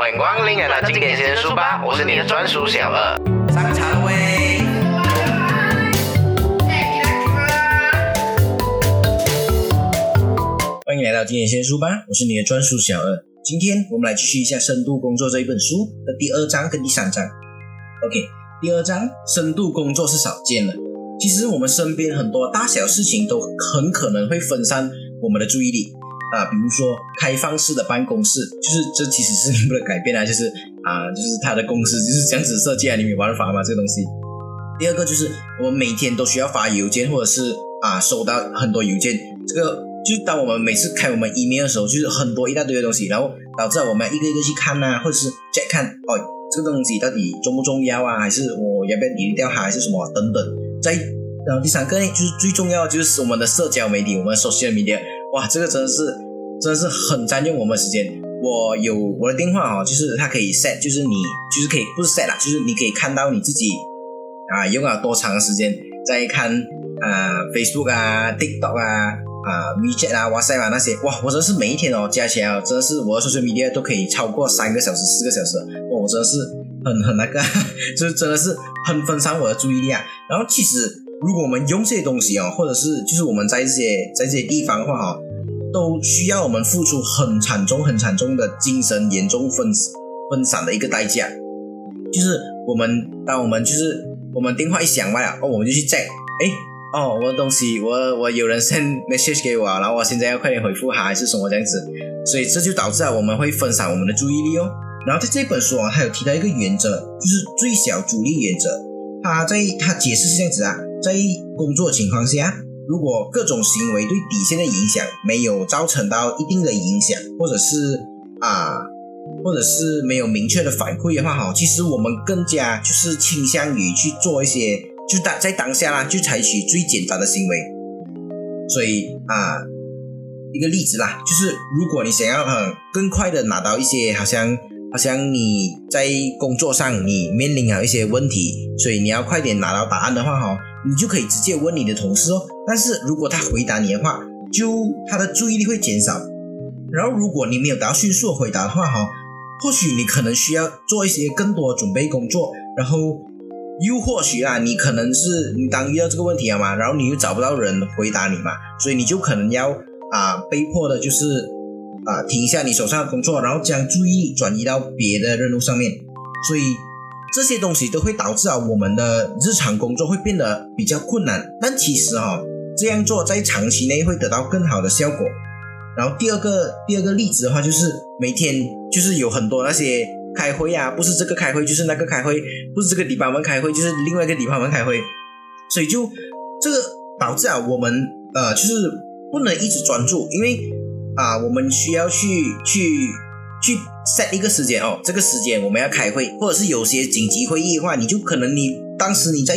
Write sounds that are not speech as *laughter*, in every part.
欢迎光临来到经典先书吧，我是你的专属小二。上茶了喂！欢迎来到经典先书吧，我是你的专属小二。今天我们来继续一下《深度工作》这一本书的第二章跟第三章。OK，第二章深度工作是少见了。其实我们身边很多大小事情都很可能会分散我们的注意力啊，比如说开放式的办公室，就是这其实是不能改变啊，就是啊，就是他的公司就是这样子设计啊，你没办法嘛，这个东西。第二个就是我们每天都需要发邮件，或者是啊收到很多邮件，这个就是当我们每次开我们 email 的时候，就是很多一大堆的东西，然后导致我们一个一个去看呐，或者是再看哦，这个东西到底重不重要啊，还是我要不要移掉它，还是什么等等。在然后第三个呢，就是最重要的就是我们的社交媒体，我们 social media，哇，这个真的是真的是很占用我们时间。我有我的电话哦，就是它可以 set，就是你就是可以不是 set 啦，就是你可以看到你自己啊用了多长的时间在看啊 Facebook 啊 TikTok 啊啊 WeChat 啊 WhatsApp 啊那些，哇，我真的是每一天哦加起来哦，真的是我的 social media 都可以超过三个小时、四个小时，哇，我真的是很很那个，*laughs* 就是真的是很分散我的注意力啊。然后其实。如果我们用这些东西哦，或者是就是我们在这些在这些地方的话哈，都需要我们付出很惨重、很惨重的精神严重分分散的一个代价。就是我们当我们就是我们电话一响完了哦，我们就去 check，哎哦，我的东西我我有人 send *laughs* message 给我，然后我现在要快点回复他还是什么这样子，所以这就导致啊我们会分散我们的注意力哦。然后在这本书啊，它有提到一个原则，就是最小阻力原则。他在他解释是这样子啊。在工作情况下，如果各种行为对底线的影响没有造成到一定的影响，或者是啊，或者是没有明确的反馈的话，哈，其实我们更加就是倾向于去做一些，就当在当下啦，就采取最简单的行为。所以啊，一个例子啦，就是如果你想要很更快的拿到一些，好像。好像你在工作上你面临了一些问题，所以你要快点拿到答案的话，哈，你就可以直接问你的同事哦。但是如果他回答你的话，就他的注意力会减少。然后如果你没有达到迅速的回答的话，哈，或许你可能需要做一些更多的准备工作。然后又或许啊，你可能是你当遇到这个问题了嘛，然后你又找不到人回答你嘛，所以你就可能要啊被迫的就是。啊，停一下你手上的工作，然后将注意力转移到别的任务上面，所以这些东西都会导致啊，我们的日常工作会变得比较困难。但其实哈，这样做在长期内会得到更好的效果。然后第二个第二个例子的话，就是每天就是有很多那些开会啊，不是这个开会就是那个开会，不是这个地方们开会就是另外一个地方们开会，所以就这个导致啊，我们呃就是不能一直专注，因为。啊，我们需要去去去 set 一个时间哦，这个时间我们要开会，或者是有些紧急会议的话，你就可能你当时你在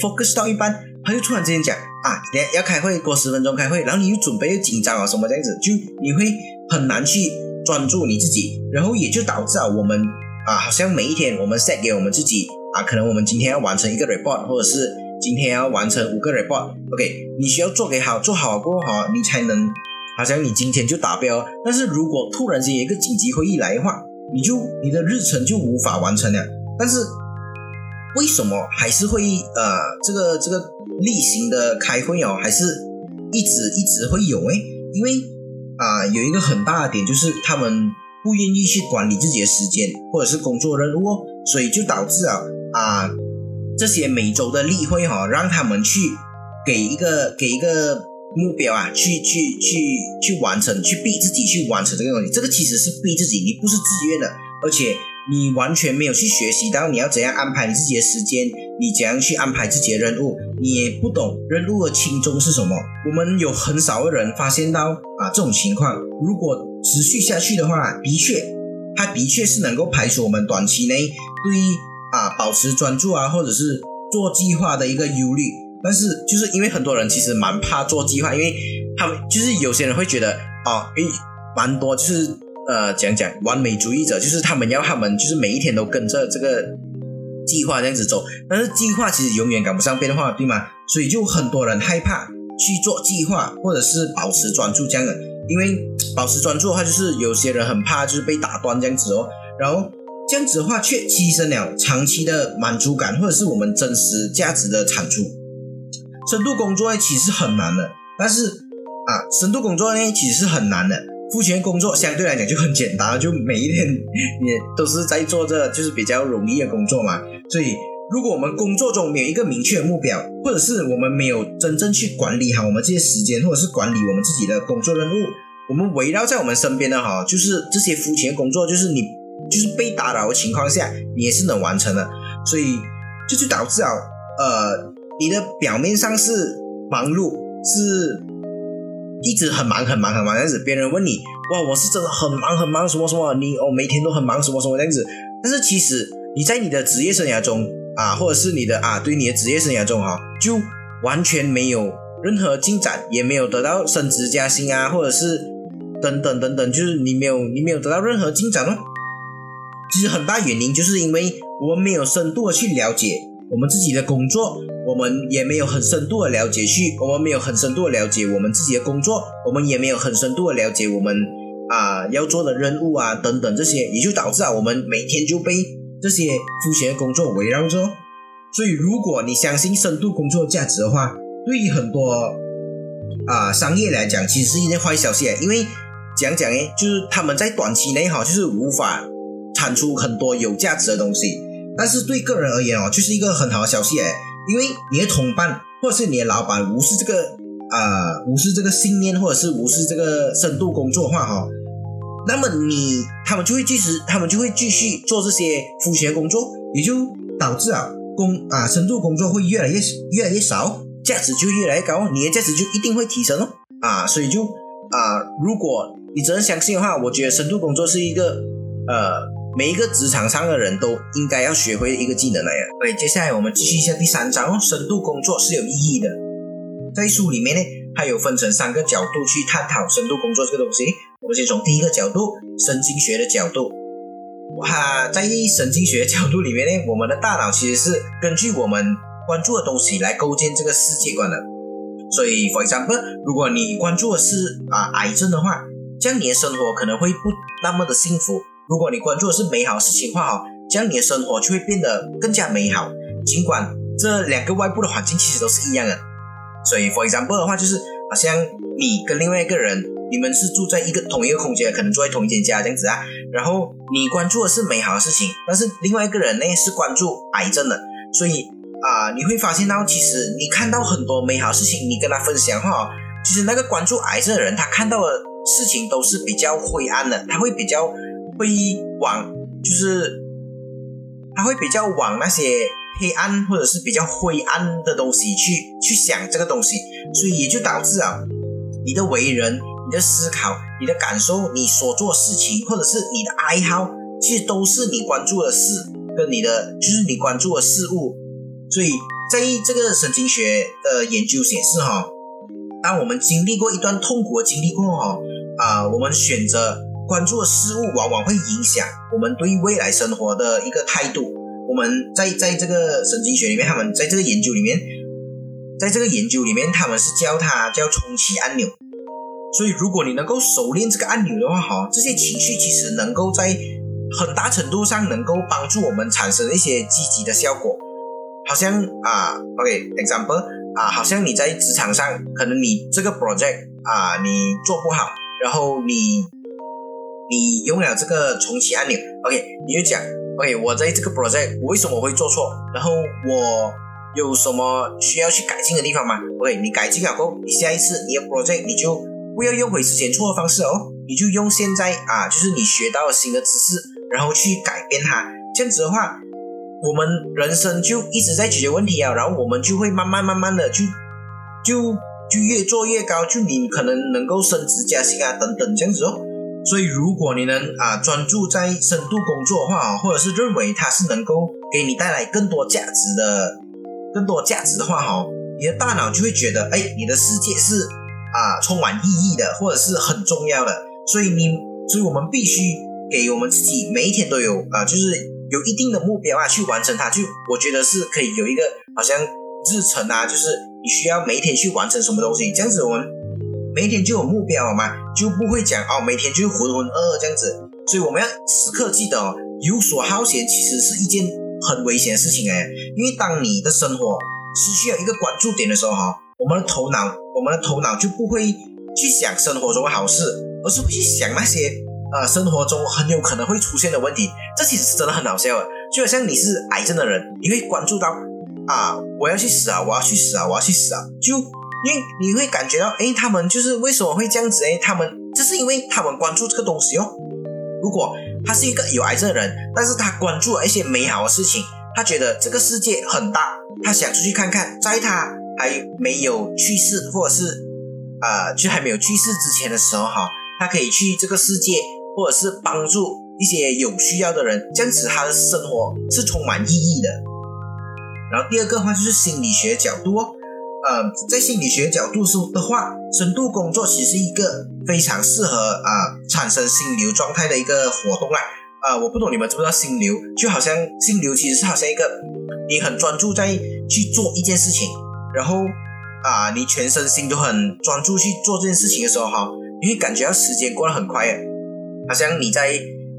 focus 到一半，他就突然之间讲啊，要要开会，过十分钟开会，然后你又准备又紧张啊什么这样子，就你会很难去专注你自己，然后也就导致啊我们啊好像每一天我们 set 给我们自己啊，可能我们今天要完成一个 report，或者是今天要完成五个 report，OK，你需要做给好，做好过后你才能。好像你今天就达标，但是如果突然间有一个紧急会议来的话，你就你的日程就无法完成了。但是为什么还是会呃这个这个例行的开会哦，还是一直一直会有诶？因为啊有一个很大的点就是他们不愿意去管理自己的时间或者是工作任务哦，所以就导致啊啊这些每周的例会哈，让他们去给一个给一个。目标啊，去去去去完成，去逼自己去完成这个东西。这个其实是逼自己，你不是自愿的，而且你完全没有去学习到你要怎样安排你自己的时间，你怎样去安排自己的任务，你也不懂任务的轻重是什么。我们有很少的人发现到啊这种情况，如果持续下去的话，的确，它的确是能够排除我们短期内对啊保持专注啊，或者是做计划的一个忧虑。但是就是因为很多人其实蛮怕做计划，因为他们就是有些人会觉得哦，诶，蛮多就是呃讲讲完美主义者，就是他们要他们就是每一天都跟着这个计划这样子走，但是计划其实永远赶不上变化，对吗？所以就很多人害怕去做计划，或者是保持专注这样的，因为保持专注的话，就是有些人很怕就是被打断这样子哦。然后这样子的话却牺牲了长期的满足感或者是我们真实价值的产出。深度工作呢其实很难的，但是啊，深度工作呢其实是很难的。付钱工作相对来讲就很简单，就每一天也都是在做着就是比较容易的工作嘛。所以，如果我们工作中没有一个明确的目标，或者是我们没有真正去管理好我们这些时间，或者是管理我们自己的工作任务，我们围绕在我们身边的哈，就是这些付钱工作，就是你就是被打扰的情况下，你也是能完成的。所以，这就导致啊，呃，你的表面上是忙碌，是。一直很忙很忙很忙这样子，别人问你，哇，我是真的很忙很忙什么什么，你哦每天都很忙什么什么这样子。但是其实你在你的职业生涯中啊，或者是你的啊，对你的职业生涯中哈，就完全没有任何进展，也没有得到升职加薪啊，或者是等等等等，就是你没有你没有得到任何进展哦。其实很大原因就是因为我们没有深度的去了解我们自己的工作。我们也没有很深度的了解去，我们没有很深度的了解我们自己的工作，我们也没有很深度的了解我们啊要做的任务啊等等这些，也就导致啊我们每天就被这些肤浅的工作围绕着。所以，如果你相信深度工作价值的话，对于很多啊商业来讲，其实是一件坏消息。因为讲讲诶，就是他们在短期内哈，就是无法产出很多有价值的东西。但是对个人而言哦，就是一个很好的消息诶。因为你的同伴或者是你的老板无视这个啊，无视这个信念，或者是无视这个深度工作的话哈，那么你他们就会继续，他们就会继续做这些肤浅工作，也就导致啊工啊深度工作会越来越越来越少，价值就越来越高，你的价值就一定会提升哦啊，所以就啊，如果你真相信的话，我觉得深度工作是一个呃。每一个职场上的人都应该要学会一个技能来呀。对，接下来我们继续一下第三章哦。深度工作是有意义的，在书里面呢，它有分成三个角度去探讨深度工作这个东西。我们先从第一个角度，神经学的角度。哇，在神经学角度里面呢，我们的大脑其实是根据我们关注的东西来构建这个世界观的。所以，for example，如果你关注的是啊癌症的话，这样你的生活可能会不那么的幸福。如果你关注的是美好事情的话，哈，这样你的生活就会变得更加美好。尽管这两个外部的环境其实都是一样的，所以，for example 的话，就是好像你跟另外一个人，你们是住在一个同一个空间，可能住在同一间家这样子啊。然后你关注的是美好的事情，但是另外一个人呢是关注癌症的，所以啊，你会发现到其实你看到很多美好事情，你跟他分享的话，其实那个关注癌症的人，他看到的事情都是比较灰暗的，他会比较。会往就是他会比较往那些黑暗或者是比较灰暗的东西去去想这个东西，所以也就导致啊，你的为人、你的思考、你的感受、你所做事情或者是你的爱好，其实都是你关注的事跟你的就是你关注的事物。所以在这个神经学的研究显示哈，当我们经历过一段痛苦的经历过后啊，我们选择。关注的事物往往会影响我们对未来生活的一个态度。我们在在这个神经学里面，他们在这个研究里面，在这个研究里面，他们是叫它叫重启按钮。所以，如果你能够熟练这个按钮的话，哈，这些情绪其实能够在很大程度上能够帮助我们产生一些积极的效果。好像啊，OK，example 啊，好像你在职场上，可能你这个 project 啊，你做不好，然后你。你用了这个重启按钮，OK，你就讲，OK，我在这个 project 我为什么会做错？然后我有什么需要去改进的地方吗？OK，你改进了后，你下一次你的 project 你就不要用回之前错的方式哦，你就用现在啊，就是你学到的新的知识，然后去改变它。这样子的话，我们人生就一直在解决问题啊，然后我们就会慢慢慢慢的就就就越做越高，就你可能能够升职加薪啊，等等这样子哦。所以，如果你能啊专注在深度工作的话，或者是认为它是能够给你带来更多价值的、更多价值的话，哈，你的大脑就会觉得，哎，你的世界是啊充满意义的，或者是很重要的。所以你，所以我们必须给我们自己每一天都有啊，就是有一定的目标啊，去完成它。就我觉得是可以有一个好像日程啊，就是你需要每一天去完成什么东西，这样子我们。每天就有目标好吗，就不会讲哦，每天就浑浑噩噩这样子。所以我们要时刻记得哦，游手好闲其实是一件很危险的事情哎，因为当你的生活失去了一个关注点的时候哈，我们的头脑，我们的头脑就不会去想生活中的好事，而是会去想那些呃生活中很有可能会出现的问题。这其实是真的很好笑的，就好像你是癌症的人，你会关注到啊，我要去死啊，我要去死啊，我要去死啊，就因为你会感觉到，哎，他们就是为什么会这样子？哎，他们就是因为他们关注这个东西哦。如果他是一个有癌症的人，但是他关注了一些美好的事情，他觉得这个世界很大，他想出去看看，在他还没有去世，或者是啊，就还没有去世之前的时候哈，他可以去这个世界，或者是帮助一些有需要的人，这样子他的生活是充满意义的。然后第二个话就是心理学角度哦。呃，在心理学角度说的话，深度工作其实是一个非常适合啊产生心流状态的一个活动啦。啊，我不懂你们知不知道心流，就好像心流其实是好像一个你很专注在去做一件事情，然后啊你全身心都很专注去做这件事情的时候哈，你会感觉到时间过得很快，好像你在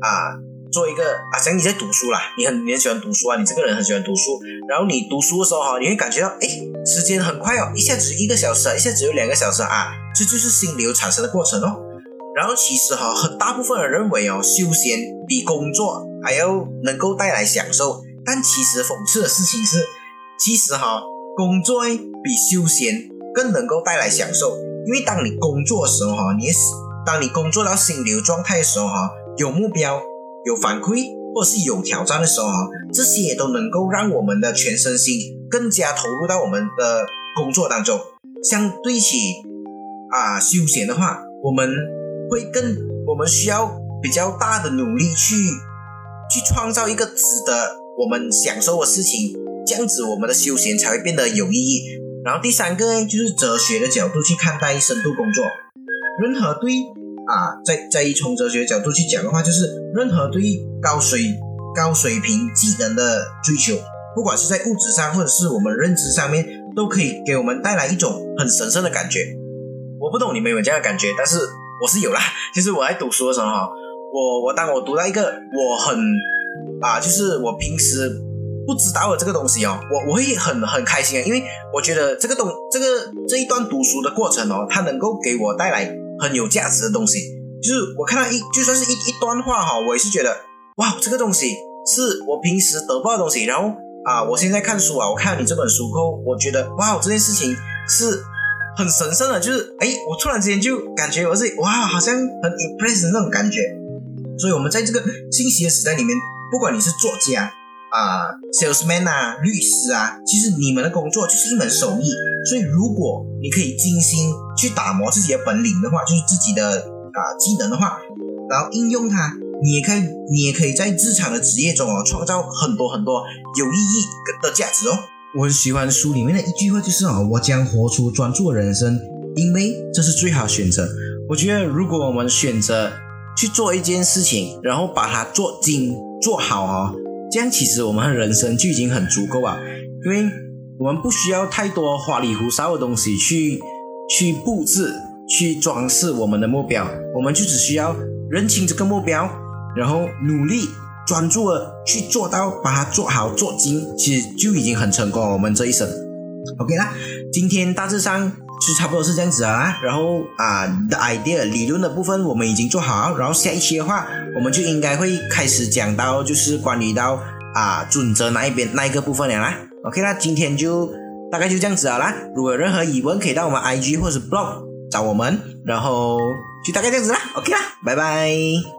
啊。做一个啊，像你在读书啦，你很你很喜欢读书啊，你这个人很喜欢读书，然后你读书的时候哈，你会感觉到哎，时间很快哦，一下子一个小时啊，一下子有两个小时啊，这就是心流产生的过程哦。然后其实哈，很大部分人认为哦，休闲比工作还要能够带来享受，但其实讽刺的事情是，其实哈，工作比休闲更能够带来享受，因为当你工作的时候哈，你当你工作到心流状态的时候哈，有目标。有反馈或是有挑战的时候啊，这些都能够让我们的全身心更加投入到我们的工作当中。相对起啊休闲的话，我们会更我们需要比较大的努力去去创造一个值得我们享受的事情，这样子我们的休闲才会变得有意义。然后第三个呢，就是哲学的角度去看待深度工作，任何对。啊，在在从哲学角度去讲的话，就是任何对于高水高水平技能的追求，不管是在物质上或者是我们认知上面，都可以给我们带来一种很神圣的感觉。我不懂你们有这样的感觉，但是我是有啦。就是我在读书的时候，我我当我读到一个我很啊，就是我平时不知道的这个东西哦，我我会很很开心啊，因为我觉得这个东这个这一段读书的过程哦，它能够给我带来。很有价值的东西，就是我看到一就算是一一段话哈，我也是觉得哇，这个东西是我平时得不到的东西。然后啊，我现在看书啊，我看到你这本书后，我觉得哇，这件事情是很神圣的，就是哎，我突然之间就感觉我是哇，好像很 impress 那种感觉。所以，我们在这个信息的时代里面，不管你是作家。啊，salesman 啊，律师啊，其实你们的工作就是一门手艺。所以，如果你可以精心去打磨自己的本领的话，就是自己的啊技能的话，然后应用它，你也可以，你也可以在日常的职业中哦，创造很多很多有意义的价值哦。我很喜欢书里面的一句话，就是啊，我将活出专注人生，因为这是最好选择。我觉得，如果我们选择去做一件事情，然后把它做精做好啊。这样其实我们的人生就已经很足够啊，因为我们不需要太多花里胡哨的东西去去布置、去装饰我们的目标，我们就只需要认清这个目标，然后努力专注的去做到，把它做好做精，其实就已经很成功了。我们这一生，OK 啦，今天大致上。就差不多是这样子啊，然后啊，the idea 理论的部分我们已经做好，然后下一期的话，我们就应该会开始讲到就是关于到啊准则那一边那一个部分了啦。OK 那今天就大概就这样子好啦。如果有任何疑问，可以到我们 IG 或者 blog 找我们，然后就大概这样子啦。OK 啦，拜拜。